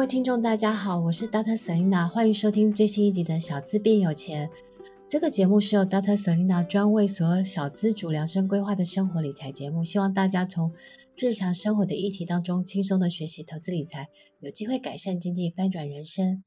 各位听众，大家好，我是 Dr. Selina，欢迎收听最新一集的《小资变有钱》。这个节目是由 Dr. Selina 专为所有小资主量身规划的生活理财节目，希望大家从日常生活的议题当中轻松的学习投资理财，有机会改善经济，翻转人生。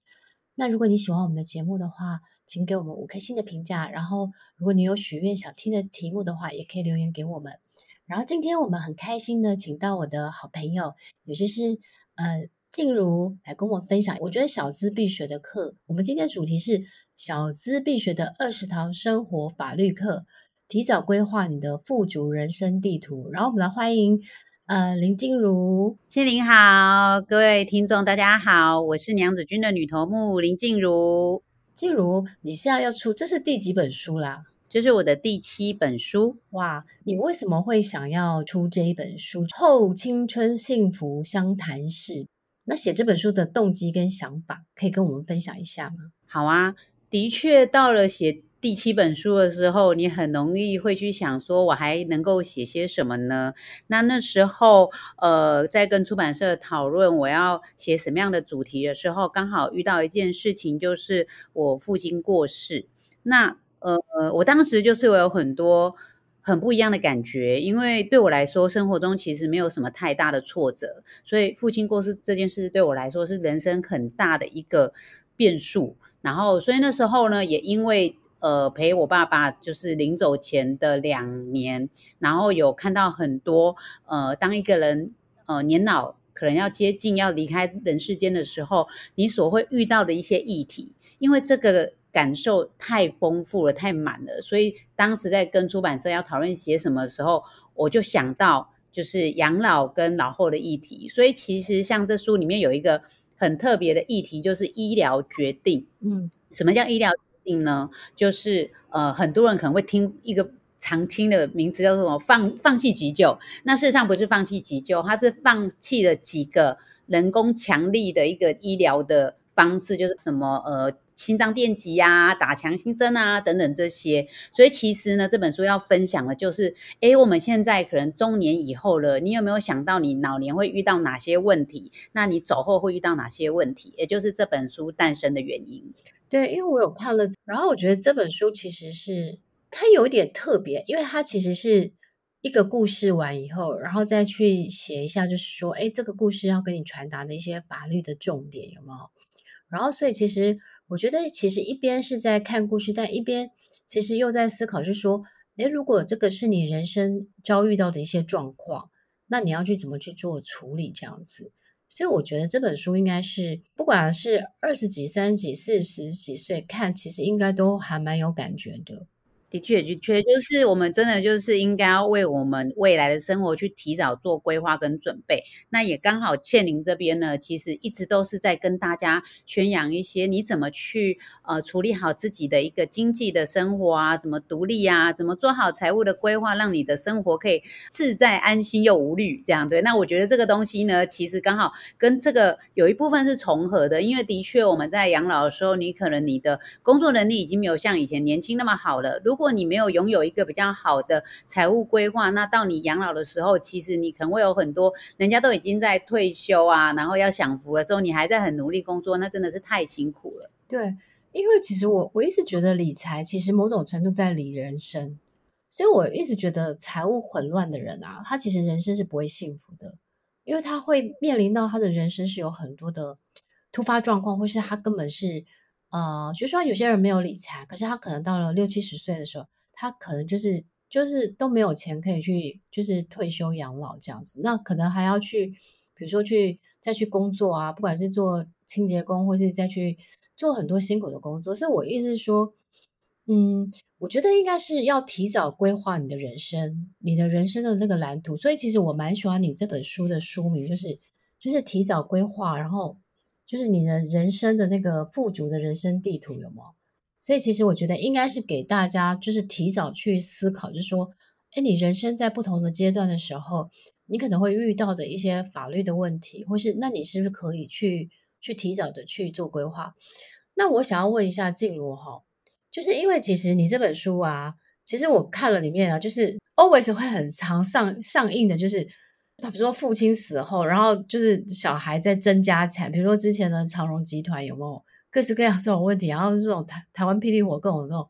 那如果你喜欢我们的节目的话，请给我们五颗星的评价。然后，如果你有许愿想听的题目的话，也可以留言给我们。然后，今天我们很开心的请到我的好朋友，也就是呃。静茹来跟我分享，我觉得小资必学的课。我们今天的主题是小资必学的二十堂生活法律课，提早规划你的富足人生地图。然后我们来欢迎呃林静茹，谢林好，各位听众大家好，我是娘子军的女头目林静茹。静茹，你现在要出，这是第几本书啦？这是我的第七本书。哇，你为什么会想要出这一本书？后青春幸福相谈室。那写这本书的动机跟想法，可以跟我们分享一下吗？好啊，的确，到了写第七本书的时候，你很容易会去想说，我还能够写些什么呢？那那时候，呃，在跟出版社讨论我要写什么样的主题的时候，刚好遇到一件事情，就是我父亲过世。那呃，我当时就是我有很多。很不一样的感觉，因为对我来说，生活中其实没有什么太大的挫折，所以父亲过世这件事对我来说是人生很大的一个变数。然后，所以那时候呢，也因为呃陪我爸爸就是临走前的两年，然后有看到很多呃，当一个人呃年老可能要接近要离开人世间的时候，你所会遇到的一些议题，因为这个。感受太丰富了，太满了，所以当时在跟出版社要讨论写什么的时候，我就想到就是养老跟老后的议题。所以其实像这书里面有一个很特别的议题，就是医疗决定。嗯，什么叫医疗决定呢？就是呃，很多人可能会听一个常听的名词叫做什么放放弃急救。那事实上不是放弃急救，它是放弃了几个人工强力的一个医疗的方式，就是什么呃。心脏电极呀，打强心针啊，等等这些。所以其实呢，这本书要分享的就是，诶，我们现在可能中年以后了，你有没有想到你老年会遇到哪些问题？那你走后会遇到哪些问题？也就是这本书诞生的原因。对，因为我有看了，然后我觉得这本书其实是它有一点特别，因为它其实是一个故事完以后，然后再去写一下，就是说，诶，这个故事要跟你传达的一些法律的重点有没有？然后，所以其实。我觉得其实一边是在看故事，但一边其实又在思考，就是说，诶，如果这个是你人生遭遇到的一些状况，那你要去怎么去做处理这样子？所以我觉得这本书应该是，不管是二十几、三十几、四十几岁看，其实应该都还蛮有感觉的。的确，的确，就是我们真的就是应该要为我们未来的生活去提早做规划跟准备。那也刚好倩玲这边呢，其实一直都是在跟大家宣扬一些你怎么去呃处理好自己的一个经济的生活啊，怎么独立啊，怎么做好财务的规划，让你的生活可以自在安心又无虑这样对。那我觉得这个东西呢，其实刚好跟这个有一部分是重合的，因为的确我们在养老的时候，你可能你的工作能力已经没有像以前年轻那么好了。如果如果你没有拥有一个比较好的财务规划，那到你养老的时候，其实你可能会有很多人家都已经在退休啊，然后要享福的时候，你还在很努力工作，那真的是太辛苦了。对，因为其实我我一直觉得理财其实某种程度在理人生，所以我一直觉得财务混乱的人啊，他其实人生是不会幸福的，因为他会面临到他的人生是有很多的突发状况，或是他根本是。呃，就说有些人没有理财，可是他可能到了六七十岁的时候，他可能就是就是都没有钱可以去就是退休养老这样子，那可能还要去，比如说去再去工作啊，不管是做清洁工，或是再去做很多辛苦的工作。所以我意思是说，嗯，我觉得应该是要提早规划你的人生，你的人生的那个蓝图。所以其实我蛮喜欢你这本书的书名，就是就是提早规划，然后就是你的人生的那个富足的人生地图有没有？所以其实我觉得应该是给大家就是提早去思考，就是说，哎，你人生在不同的阶段的时候，你可能会遇到的一些法律的问题，或是那你是不是可以去去提早的去做规划？那我想要问一下静茹哈。就是因为其实你这本书啊，其实我看了里面啊，就是 always 会很常上上映的，就是比如说父亲死后，然后就是小孩在争家产，比如说之前的长荣集团有没有各式各样这种问题，然后这种台台湾霹雳火各种这种。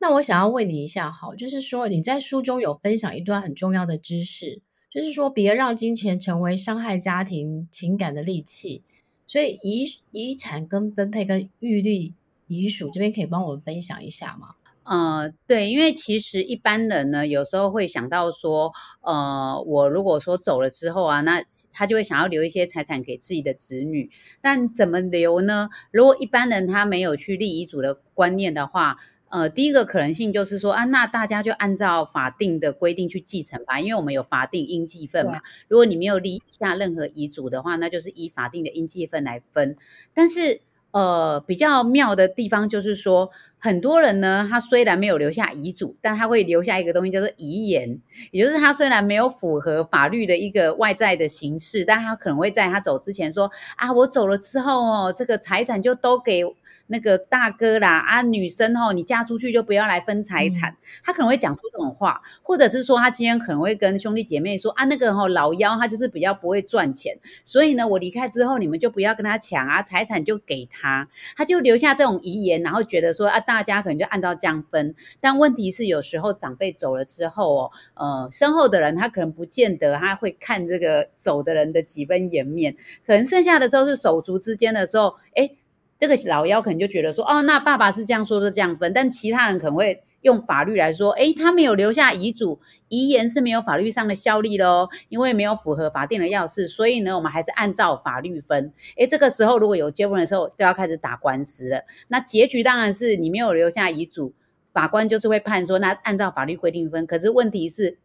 那我想要问你一下，好，就是说你在书中有分享一段很重要的知识，就是说别让金钱成为伤害家庭情感的利器，所以遗遗产跟分配跟预立。遗嘱这边可以帮我们分享一下吗？呃，对，因为其实一般人呢，有时候会想到说，呃，我如果说走了之后啊，那他就会想要留一些财产给自己的子女，但怎么留呢？如果一般人他没有去立遗嘱的观念的话，呃，第一个可能性就是说啊，那大家就按照法定的规定去继承吧，因为我们有法定应继分嘛。如果你没有立下任何遗嘱的话，那就是依法定的应继分来分，但是。呃，比较妙的地方就是说，很多人呢，他虽然没有留下遗嘱，但他会留下一个东西叫做遗言，也就是他虽然没有符合法律的一个外在的形式，但他可能会在他走之前说啊，我走了之后哦，这个财产就都给那个大哥啦，啊，女生哦，你嫁出去就不要来分财产。嗯、他可能会讲出这种话，或者是说他今天可能会跟兄弟姐妹说啊，那个哦老幺他就是比较不会赚钱，所以呢，我离开之后你们就不要跟他抢啊，财产就给他。他他就留下这种遗言，然后觉得说啊，大家可能就按照这样分。但问题是，有时候长辈走了之后哦，呃，身后的人他可能不见得他会看这个走的人的几分颜面，可能剩下的时候是手足之间的时候，哎，这个老幺可能就觉得说，哦，那爸爸是这样说的，这样分。但其他人可能会。用法律来说，诶，他没有留下遗嘱，遗言是没有法律上的效力的哦，因为没有符合法定的要事，所以呢，我们还是按照法律分。诶，这个时候如果有纠纷的时候，都要开始打官司了。那结局当然是你没有留下遗嘱，法官就是会判说，那按照法律规定分。可是问题是。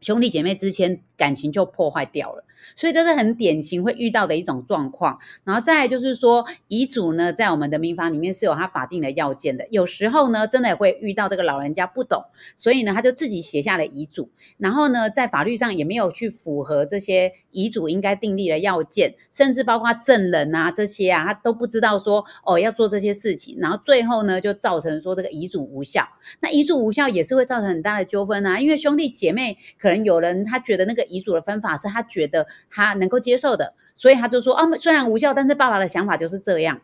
兄弟姐妹之间感情就破坏掉了，所以这是很典型会遇到的一种状况。然后再就是说，遗嘱呢，在我们的民法里面是有它法定的要件的。有时候呢，真的会遇到这个老人家不懂，所以呢，他就自己写下了遗嘱。然后呢，在法律上也没有去符合这些遗嘱应该订立的要件，甚至包括证人啊这些啊，他都不知道说哦要做这些事情。然后最后呢，就造成说这个遗嘱无效。那遗嘱无效也是会造成很大的纠纷啊，因为兄弟姐妹可。可能有人他觉得那个遗嘱的分法是他觉得他能够接受的，所以他就说啊，虽然无效，但是爸爸的想法就是这样。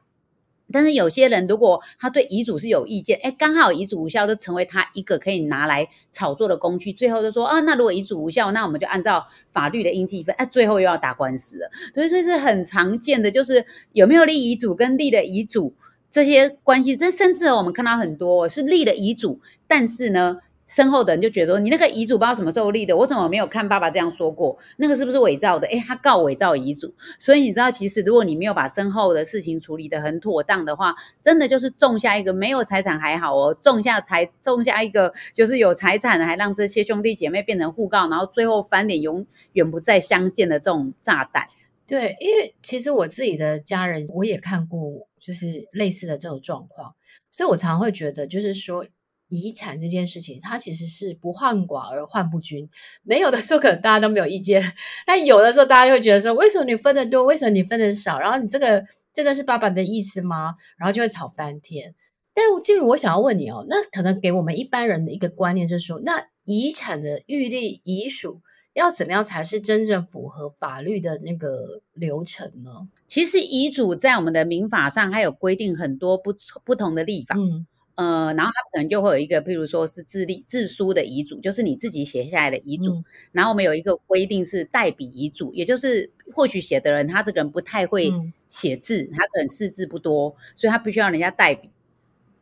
但是有些人如果他对遗嘱是有意见，哎，刚好遗嘱无效，就成为他一个可以拿来炒作的工具。最后就说啊，那如果遗嘱无效，那我们就按照法律的应继分。哎，最后又要打官司了。所以，所以是很常见的，就是有没有立遗嘱跟立的遗嘱这些关系。这甚至我们看到很多是立了遗嘱，但是呢。身后的人就觉得说，你那个遗嘱不知道什么时候立的，我怎么没有看爸爸这样说过？那个是不是伪造的？诶，他告伪造遗嘱，所以你知道，其实如果你没有把身后的事情处理得很妥当的话，真的就是种下一个没有财产还好哦，种下财种下一个就是有财产，还让这些兄弟姐妹变成互告，然后最后翻脸永远不再相见的这种炸弹。对，因为其实我自己的家人我也看过，就是类似的这种状况，所以我常常会觉得，就是说。遗产这件事情，它其实是不患寡而患不均。没有的时候，可能大家都没有意见；但有的时候，大家就会觉得说，为什么你分的多，为什么你分的少？然后你这个真的是爸爸的意思吗？然后就会吵翻天。但静茹，我想要问你哦，那可能给我们一般人的一个观念就是说，那遗产的预立遗嘱要怎么样才是真正符合法律的那个流程呢？其实遗嘱在我们的民法上还有规定很多不不同的立法。嗯。呃，然后他可能就会有一个，譬如说是自立自书的遗嘱，就是你自己写下来的遗嘱。嗯、然后我们有一个规定是代笔遗嘱，也就是或许写的人他这个人不太会写字，嗯、他可能识字不多，所以他必须要人家代笔。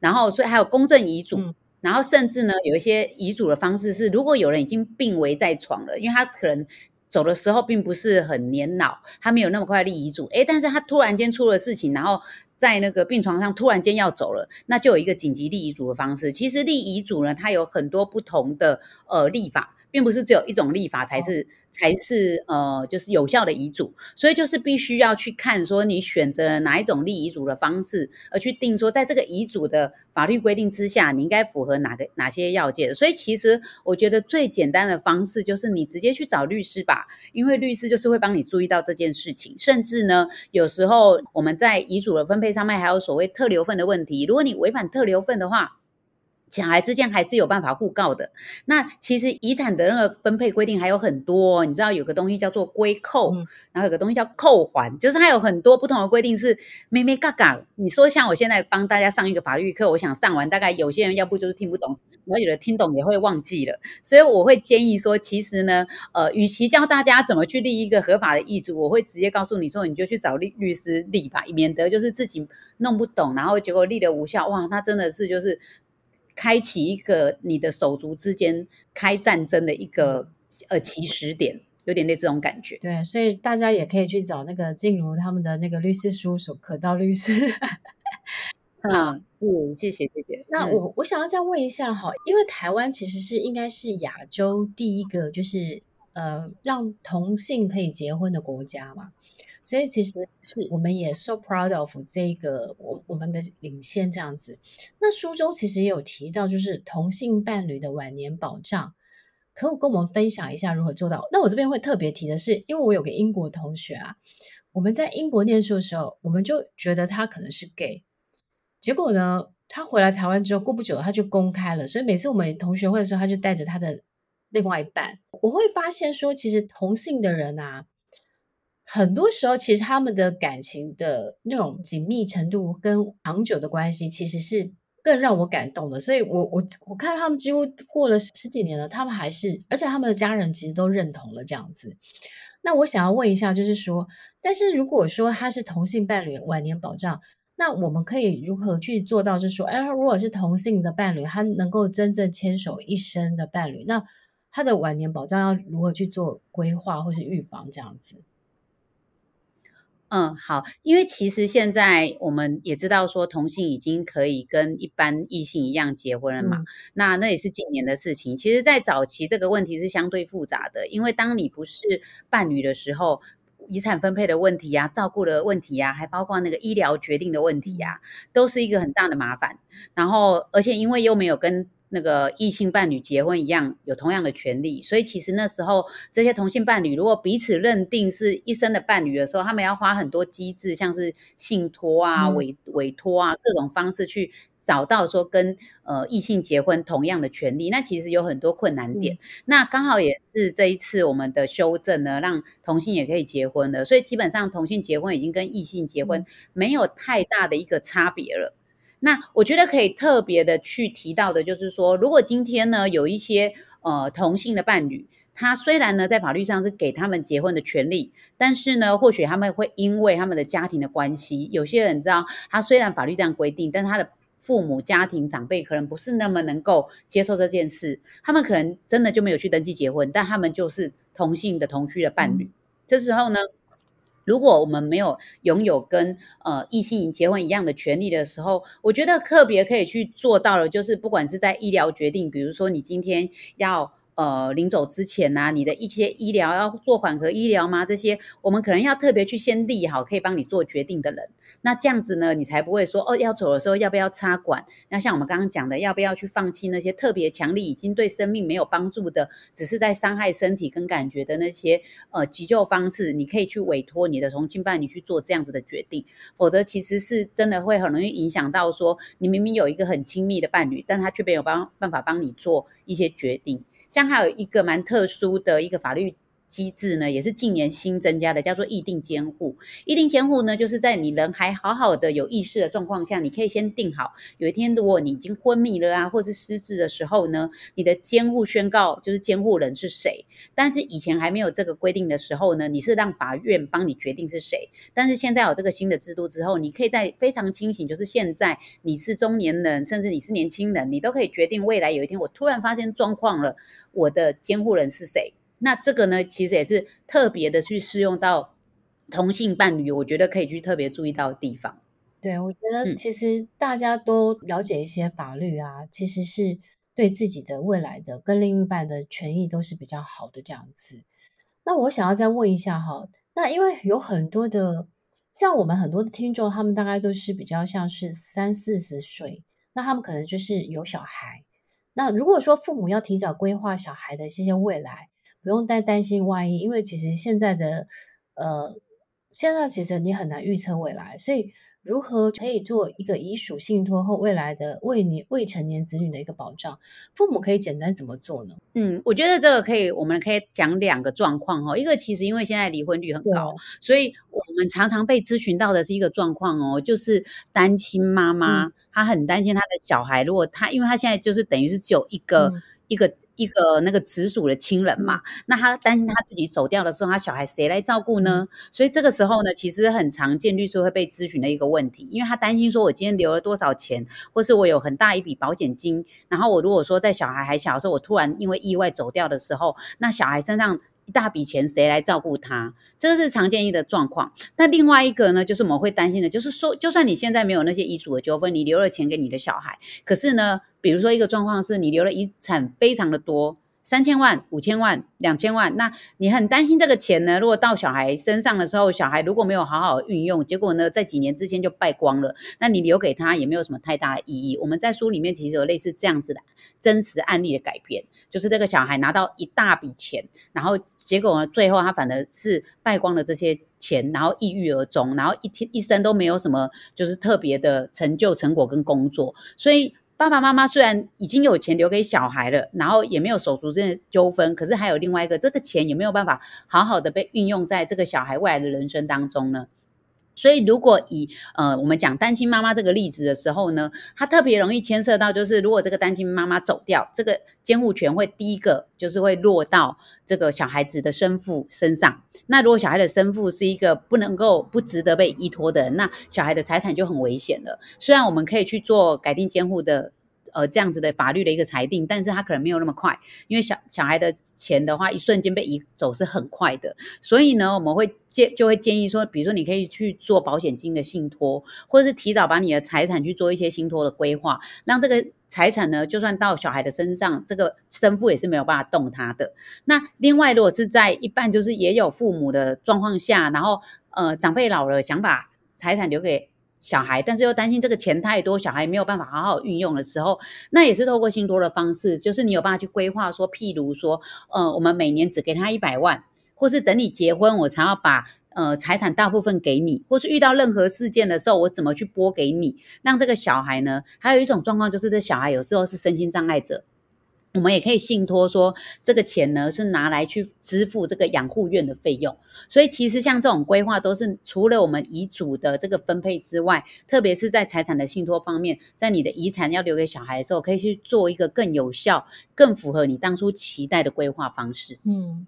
然后，所以还有公证遗嘱。嗯、然后甚至呢，有一些遗嘱的方式是，如果有人已经病危在床了，因为他可能走的时候并不是很年老，他没有那么快立遗嘱。诶，但是他突然间出了事情，然后。在那个病床上突然间要走了，那就有一个紧急立遗嘱的方式。其实立遗嘱呢，它有很多不同的呃立法。并不是只有一种立法才是、哦、才是呃，就是有效的遗嘱，所以就是必须要去看说你选择哪一种立遗嘱的方式，而去定说在这个遗嘱的法律规定之下，你应该符合哪个哪些要件。所以其实我觉得最简单的方式就是你直接去找律师吧，因为律师就是会帮你注意到这件事情。甚至呢，有时候我们在遗嘱的分配上面还有所谓特留份的问题，如果你违反特留份的话。小孩之间还是有办法互告的。那其实遗产的那个分配规定还有很多，你知道有个东西叫做归扣，嗯、然后有个东西叫扣还，就是它有很多不同的规定是妹妹嘎嘎。你说像我现在帮大家上一个法律课，我想上完，大概有些人要不就是听不懂，然后有的听懂也会忘记了。所以我会建议说，其实呢，呃，与其教大家怎么去立一个合法的遗嘱，我会直接告诉你说，你就去找律律师立吧，免得就是自己弄不懂，然后结果立了无效。哇，那真的是就是。开启一个你的手足之间开战争的一个呃起始点，有点类似这种感觉。对，所以大家也可以去找那个静茹他们的那个律师事务所，可道律师。嗯，是，谢谢，谢谢。那我我想要再问一下哈，因为台湾其实是应该是亚洲第一个就是呃让同性可以结婚的国家嘛。所以其实是我们也 so proud of 这个我我们的领先这样子。那书中其实也有提到，就是同性伴侣的晚年保障，可否跟我们分享一下如何做到？那我这边会特别提的是，因为我有个英国同学啊，我们在英国念书的时候，我们就觉得他可能是 gay，结果呢，他回来台湾之后过不久他就公开了，所以每次我们同学会的时候，他就带着他的另外一半，我会发现说，其实同性的人啊。很多时候，其实他们的感情的那种紧密程度跟长久的关系，其实是更让我感动的。所以我，我我看他们几乎过了十几年了，他们还是，而且他们的家人其实都认同了这样子。那我想要问一下，就是说，但是如果说他是同性伴侣晚年保障，那我们可以如何去做到？就是说，哎，如果是同性的伴侣，他能够真正牵手一生的伴侣，那他的晚年保障要如何去做规划或是预防这样子？嗯，好，因为其实现在我们也知道说同性已经可以跟一般异性一样结婚了嘛，嗯、那那也是近年的事情。其实，在早期这个问题是相对复杂的，因为当你不是伴侣的时候，遗产分配的问题呀、啊、照顾的问题呀、啊，还包括那个医疗决定的问题呀、啊，都是一个很大的麻烦。然后，而且因为又没有跟那个异性伴侣结婚一样有同样的权利，所以其实那时候这些同性伴侣如果彼此认定是一生的伴侣的时候，他们要花很多机制，像是信托啊、委委托啊各种方式去找到说跟呃异性结婚同样的权利，那其实有很多困难点。嗯、那刚好也是这一次我们的修正呢，让同性也可以结婚了，所以基本上同性结婚已经跟异性结婚没有太大的一个差别了。那我觉得可以特别的去提到的，就是说，如果今天呢有一些呃同性的伴侣，他虽然呢在法律上是给他们结婚的权利，但是呢，或许他们会因为他们的家庭的关系，有些人知道，他虽然法律这样规定，但他的父母家庭长辈可能不是那么能够接受这件事，他们可能真的就没有去登记结婚，但他们就是同性的同居的伴侣，嗯、这时候呢。如果我们没有拥有跟呃异性结婚一样的权利的时候，我觉得特别可以去做到了，就是不管是在医疗决定，比如说你今天要。呃，临走之前啊，你的一些医疗要做缓和医疗吗？这些我们可能要特别去先立好，可以帮你做决定的人。那这样子呢，你才不会说哦，要走的时候要不要插管？那像我们刚刚讲的，要不要去放弃那些特别强力、已经对生命没有帮助的，只是在伤害身体跟感觉的那些呃急救方式？你可以去委托你的同性伴侣去做这样子的决定，否则其实是真的会很容易影响到说，你明明有一个很亲密的伴侣，但他却没有帮办法帮你做一些决定。像还有一个蛮特殊的一个法律。机制呢，也是近年新增加的，叫做意定监护。意定监护呢，就是在你人还好好的有意识的状况下，你可以先定好，有一天如果你已经昏迷了啊，或是失智的时候呢，你的监护宣告就是监护人是谁。但是以前还没有这个规定的时候呢，你是让法院帮你决定是谁。但是现在有这个新的制度之后，你可以在非常清醒，就是现在你是中年人，甚至你是年轻人，你都可以决定未来有一天我突然发现状况了，我的监护人是谁。那这个呢，其实也是特别的去适用到同性伴侣，我觉得可以去特别注意到的地方。对，我觉得其实大家都了解一些法律啊，嗯、其实是对自己的未来的跟另一半的权益都是比较好的这样子。那我想要再问一下哈，那因为有很多的像我们很多的听众，他们大概都是比较像是三四十岁，那他们可能就是有小孩。那如果说父母要提早规划小孩的这些未来，不用太担心万一，因为其实现在的呃，现在其实你很难预测未来，所以。如何可以做一个遗属信托后未来的未年未成年子女的一个保障？父母可以简单怎么做呢？嗯，我觉得这个可以，我们可以讲两个状况哈。一个其实因为现在离婚率很高，所以我们常常被咨询到的是一个状况哦，就是单亲妈妈，嗯、她很担心她的小孩，如果她因为她现在就是等于是只有一个、嗯、一个。一个那个直属的亲人嘛，那他担心他自己走掉的时候，他小孩谁来照顾呢？所以这个时候呢，其实很常见律师会被咨询的一个问题，因为他担心说，我今天留了多少钱，或是我有很大一笔保险金，然后我如果说在小孩还小的时候，我突然因为意外走掉的时候，那小孩身上。大笔钱谁来照顾他？这个是常见的状况。那另外一个呢，就是我们会担心的，就是说，就算你现在没有那些遗嘱的纠纷，你留了钱给你的小孩，可是呢，比如说一个状况是你留了遗产非常的多。三千万、五千万、两千万，那你很担心这个钱呢？如果到小孩身上的时候，小孩如果没有好好运用，结果呢，在几年之间就败光了，那你留给他也没有什么太大的意义。我们在书里面其实有类似这样子的真实案例的改编，就是这个小孩拿到一大笔钱，然后结果呢，最后他反而是败光了这些钱，然后抑郁而终，然后一天一生都没有什么就是特别的成就、成果跟工作，所以。爸爸妈妈虽然已经有钱留给小孩了，然后也没有手足之间的纠纷，可是还有另外一个，这个钱也没有办法好好的被运用在这个小孩未来的人生当中呢？所以，如果以呃我们讲单亲妈妈这个例子的时候呢，它特别容易牵涉到，就是如果这个单亲妈妈走掉，这个监护权会第一个就是会落到这个小孩子的生父身上。那如果小孩的生父是一个不能够不值得被依托的人，那小孩的财产就很危险了。虽然我们可以去做改定监护的。呃，这样子的法律的一个裁定，但是他可能没有那么快，因为小小孩的钱的话，一瞬间被移走是很快的，所以呢，我们会建就会建议说，比如说你可以去做保险金的信托，或者是提早把你的财产去做一些信托的规划，让这个财产呢，就算到小孩的身上，这个生父也是没有办法动他的。那另外，如果是在一半就是也有父母的状况下，然后呃长辈老了想把财产留给。小孩，但是又担心这个钱太多，小孩没有办法好好运用的时候，那也是透过信托的方式，就是你有办法去规划说，譬如说，呃，我们每年只给他一百万，或是等你结婚，我才要把呃财产大部分给你，或是遇到任何事件的时候，我怎么去拨给你，让这个小孩呢？还有一种状况就是，这小孩有时候是身心障碍者。我们也可以信托说，这个钱呢是拿来去支付这个养护院的费用。所以其实像这种规划，都是除了我们遗嘱的这个分配之外，特别是在财产的信托方面，在你的遗产要留给小孩的时候，可以去做一个更有效、更符合你当初期待的规划方式。嗯，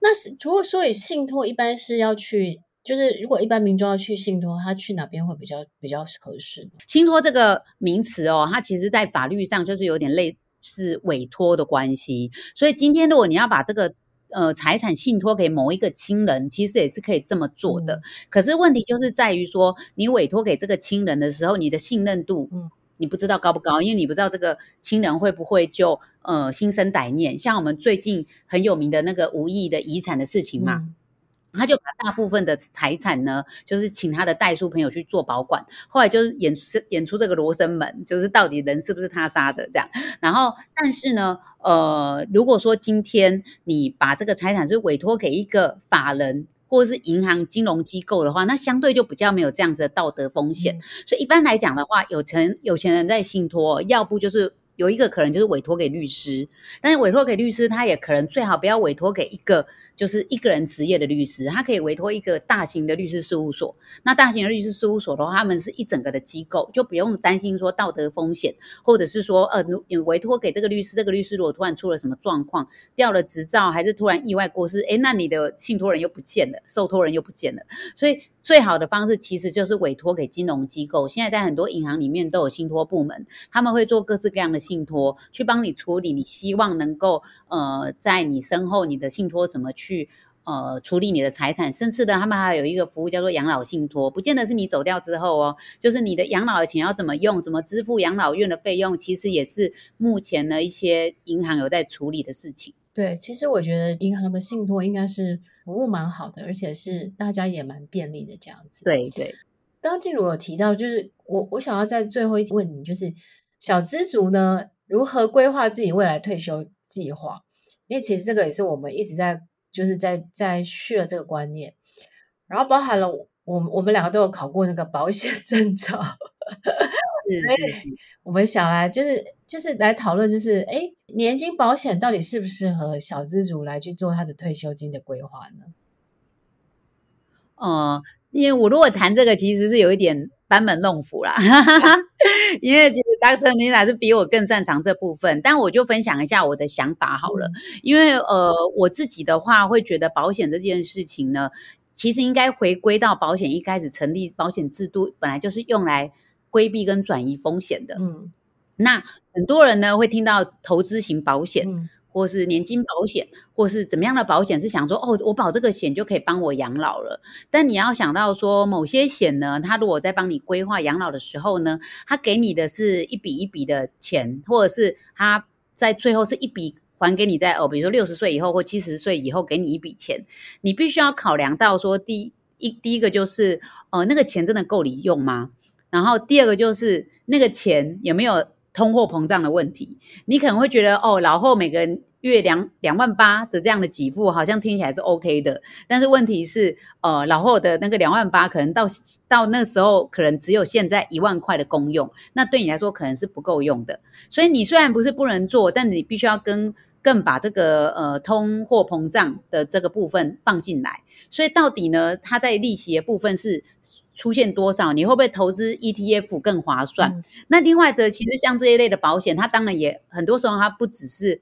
那是如果说以信托，一般是要去，就是如果一般民众要去信托，他去哪边会比较比较合适？信托这个名词哦，它其实在法律上就是有点类。是委托的关系，所以今天如果你要把这个呃财产信托给某一个亲人，其实也是可以这么做的。嗯、可是问题就是在于说，你委托给这个亲人的时候，你的信任度，嗯，你不知道高不高，因为你不知道这个亲人会不会就呃心生歹念。像我们最近很有名的那个无意的遗产的事情嘛。嗯他就把大部分的财产呢，就是请他的代书朋友去做保管，后来就是演出演出这个罗生门，就是到底人是不是他杀的这样。然后，但是呢，呃，如果说今天你把这个财产是委托给一个法人或者是银行金融机构的话，那相对就比较没有这样子的道德风险。嗯、所以一般来讲的话，有钱有钱人在信托，要不就是。有一个可能就是委托给律师，但是委托给律师，他也可能最好不要委托给一个就是一个人职业的律师，他可以委托一个大型的律师事务所。那大型的律师事务所的话，他们是一整个的机构，就不用担心说道德风险，或者是说呃，你委托给这个律师，这个律师如果突然出了什么状况，掉了执照，还是突然意外过世，诶，那你的信托人又不见了，受托人又不见了，所以。最好的方式其实就是委托给金融机构。现在在很多银行里面都有信托部门，他们会做各式各样的信托，去帮你处理你希望能够呃在你身后你的信托怎么去呃处理你的财产，甚至呢，他们还有一个服务叫做养老信托，不见得是你走掉之后哦，就是你的养老的钱要怎么用，怎么支付养老院的费用，其实也是目前呢一些银行有在处理的事情。对，其实我觉得银行的信托应该是服务蛮好的，而且是大家也蛮便利的这样子。对对，刚刚静茹有提到，就是我我想要在最后一问你，就是小资族呢如何规划自己未来退休计划？因为其实这个也是我们一直在就是在在 share 这个观念，然后包含了我我们两个都有考过那个保险证照，是是是，我们想来就是就是来讨论，就是哎，年金保险到底适不适合小资族来去做他的退休金的规划呢？呃，因为我如果谈这个，其实是有一点班门弄斧啦，因为其实 Dr. Selena 是比我更擅长这部分，但我就分享一下我的想法好了。嗯、因为呃，我自己的话会觉得保险这件事情呢，其实应该回归到保险一开始成立，保险制度本来就是用来规避跟转移风险的。嗯，那很多人呢会听到投资型保险。嗯或是年金保险，或是怎么样的保险，是想说哦，我保这个险就可以帮我养老了。但你要想到说，某些险呢，它如果在帮你规划养老的时候呢，它给你的是一笔一笔的钱，或者是它在最后是一笔还给你在哦，比如说六十岁以后或七十岁以后给你一笔钱，你必须要考量到说，第一第一个就是呃，那个钱真的够你用吗？然后第二个就是那个钱有没有通货膨胀的问题？你可能会觉得哦，老后每个。月两两万八的这样的给付，好像听起来是 OK 的，但是问题是，呃，老后的那个两万八，可能到到那时候，可能只有现在一万块的公用，那对你来说可能是不够用的。所以你虽然不是不能做，但你必须要跟更把这个呃通货膨胀的这个部分放进来。所以到底呢，它在利息的部分是出现多少？你会不会投资 ETF 更划算？嗯、那另外的，其实像这一类的保险，它当然也很多时候它不只是。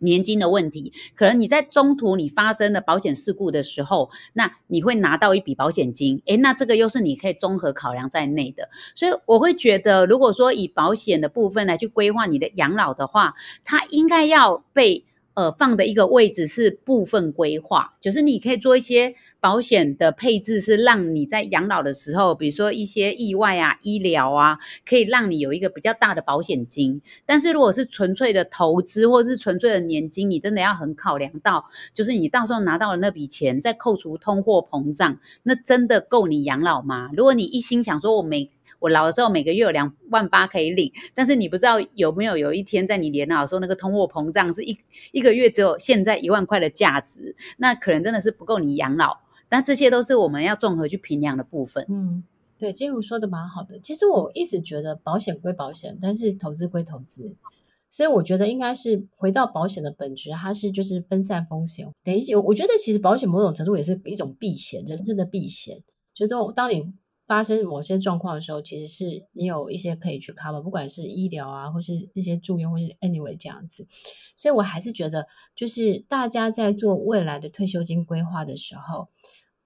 年金的问题，可能你在中途你发生了保险事故的时候，那你会拿到一笔保险金，诶，那这个又是你可以综合考量在内的。所以我会觉得，如果说以保险的部分来去规划你的养老的话，它应该要被。呃，放的一个位置是部分规划，就是你可以做一些保险的配置，是让你在养老的时候，比如说一些意外啊、医疗啊，可以让你有一个比较大的保险金。但是如果是纯粹的投资或是纯粹的年金，你真的要很考量到，就是你到时候拿到的那笔钱，再扣除通货膨胀，那真的够你养老吗？如果你一心想说，我每我老的时候每个月有两万八可以领，但是你不知道有没有有一天在你年老的时候，那个通货膨胀是一一个月只有现在一万块的价值，那可能真的是不够你养老。但这些都是我们要综合去评量的部分。嗯，对，金如说的蛮好的。其实我一直觉得保险归保险，但是投资归投资，所以我觉得应该是回到保险的本质，它是就是分散风险。等于，我觉得其实保险某种程度也是一种避险，人生的避险，就是当你。发生某些状况的时候，其实是你有一些可以去 cover，不管是医疗啊，或是一些住院，或是 anyway 这样子。所以我还是觉得，就是大家在做未来的退休金规划的时候，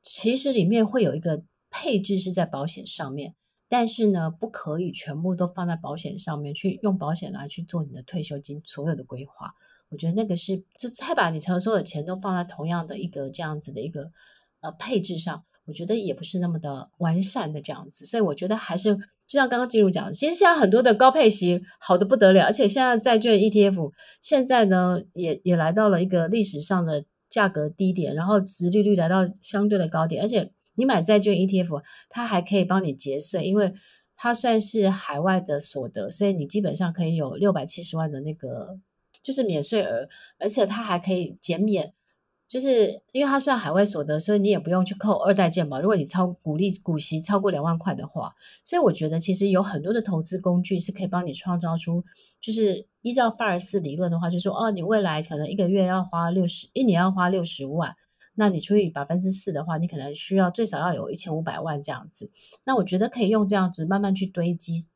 其实里面会有一个配置是在保险上面，但是呢，不可以全部都放在保险上面去用保险来去做你的退休金所有的规划。我觉得那个是就太把你所有的钱都放在同样的一个这样子的一个呃配置上。我觉得也不是那么的完善的这样子，所以我觉得还是就像刚刚进入讲，其实现在很多的高配型好的不得了，而且现在债券 ETF 现在呢也也来到了一个历史上的价格低点，然后殖利率来到相对的高点，而且你买债券 ETF 它还可以帮你节税，因为它算是海外的所得，所以你基本上可以有六百七十万的那个就是免税额，而且它还可以减免。就是因为它算海外所得，所以你也不用去扣二代健保。如果你超股利股息超过两万块的话，所以我觉得其实有很多的投资工具是可以帮你创造出，就是依照法尔斯理论的话，就是说哦，你未来可能一个月要花六十，一年要花六十万，那你除以百分之四的话，你可能需要最少要有一千五百万这样子。那我觉得可以用这样子慢慢去堆积。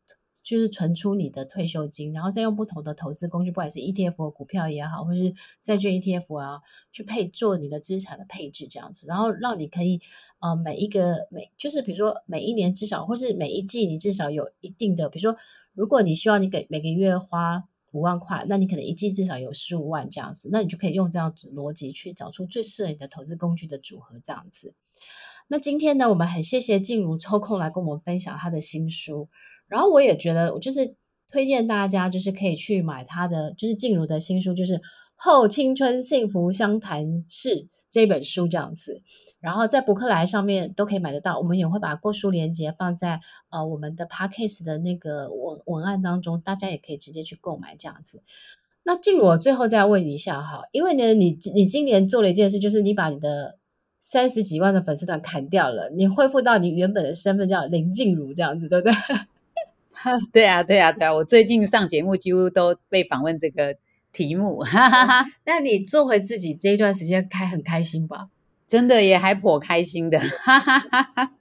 就是存出你的退休金，然后再用不同的投资工具，不管是 ETF 股票也好，或是债券 ETF 啊，去配做你的资产的配置这样子，然后让你可以呃每一个每就是比如说每一年至少或是每一季你至少有一定的，比如说如果你需要你给每个月花五万块，那你可能一季至少有十五万这样子，那你就可以用这样子逻辑去找出最适合你的投资工具的组合这样子。那今天呢，我们很谢谢静茹抽空来跟我们分享她的新书，然后我也觉得，就是推荐大家就是可以去买他的，就是静茹的新书，就是《后青春幸福相谈室》这本书这样子，然后在博客来上面都可以买得到，我们也会把购书链接放在呃我们的 Podcast 的那个文文案当中，大家也可以直接去购买这样子。那静茹，我最后再问你一下哈，因为呢，你你今年做了一件事，就是你把你的三十几万的粉丝团砍掉了，你恢复到你原本的身份叫林静茹这样子，对不对？对啊，对啊，对啊！我最近上节目几乎都被访问这个题目，哈哈哈。那你做回自己这一段时间开很开心吧？真的也还颇开心的，哈哈哈哈。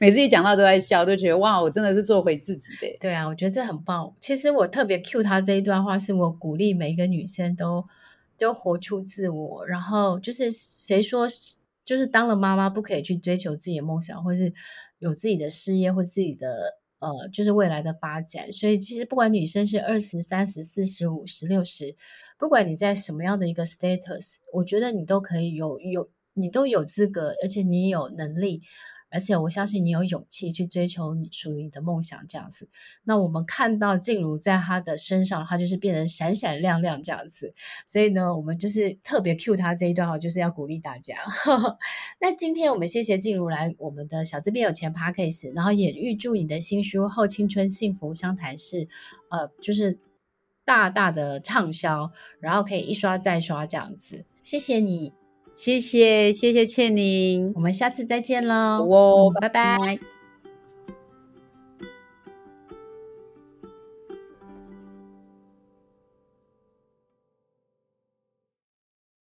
每次一讲到都在笑，都觉得哇，我真的是做回自己的。对啊，我觉得这很棒。其实我特别 cue 他这一段话，是我鼓励每一个女生都都活出自我。然后就是谁说？就是当了妈妈，不可以去追求自己的梦想，或是有自己的事业，或自己的呃，就是未来的发展。所以，其实不管女生是二十三十、四十、五十、六十，不管你在什么样的一个 status，我觉得你都可以有有，你都有资格，而且你有能力。而且我相信你有勇气去追求你属于你的梦想，这样子。那我们看到静茹在她的身上，她就是变得闪闪亮亮这样子。所以呢，我们就是特别 cue 她这一段话，就是要鼓励大家。那今天我们谢谢静茹来我们的小资变有钱 Podcast，然后也预祝你的新书《后青春幸福相谈室》呃，就是大大的畅销，然后可以一刷再刷这样子。谢谢你。谢谢谢谢倩宁，我们下次再见喽，哦，拜拜。拜拜。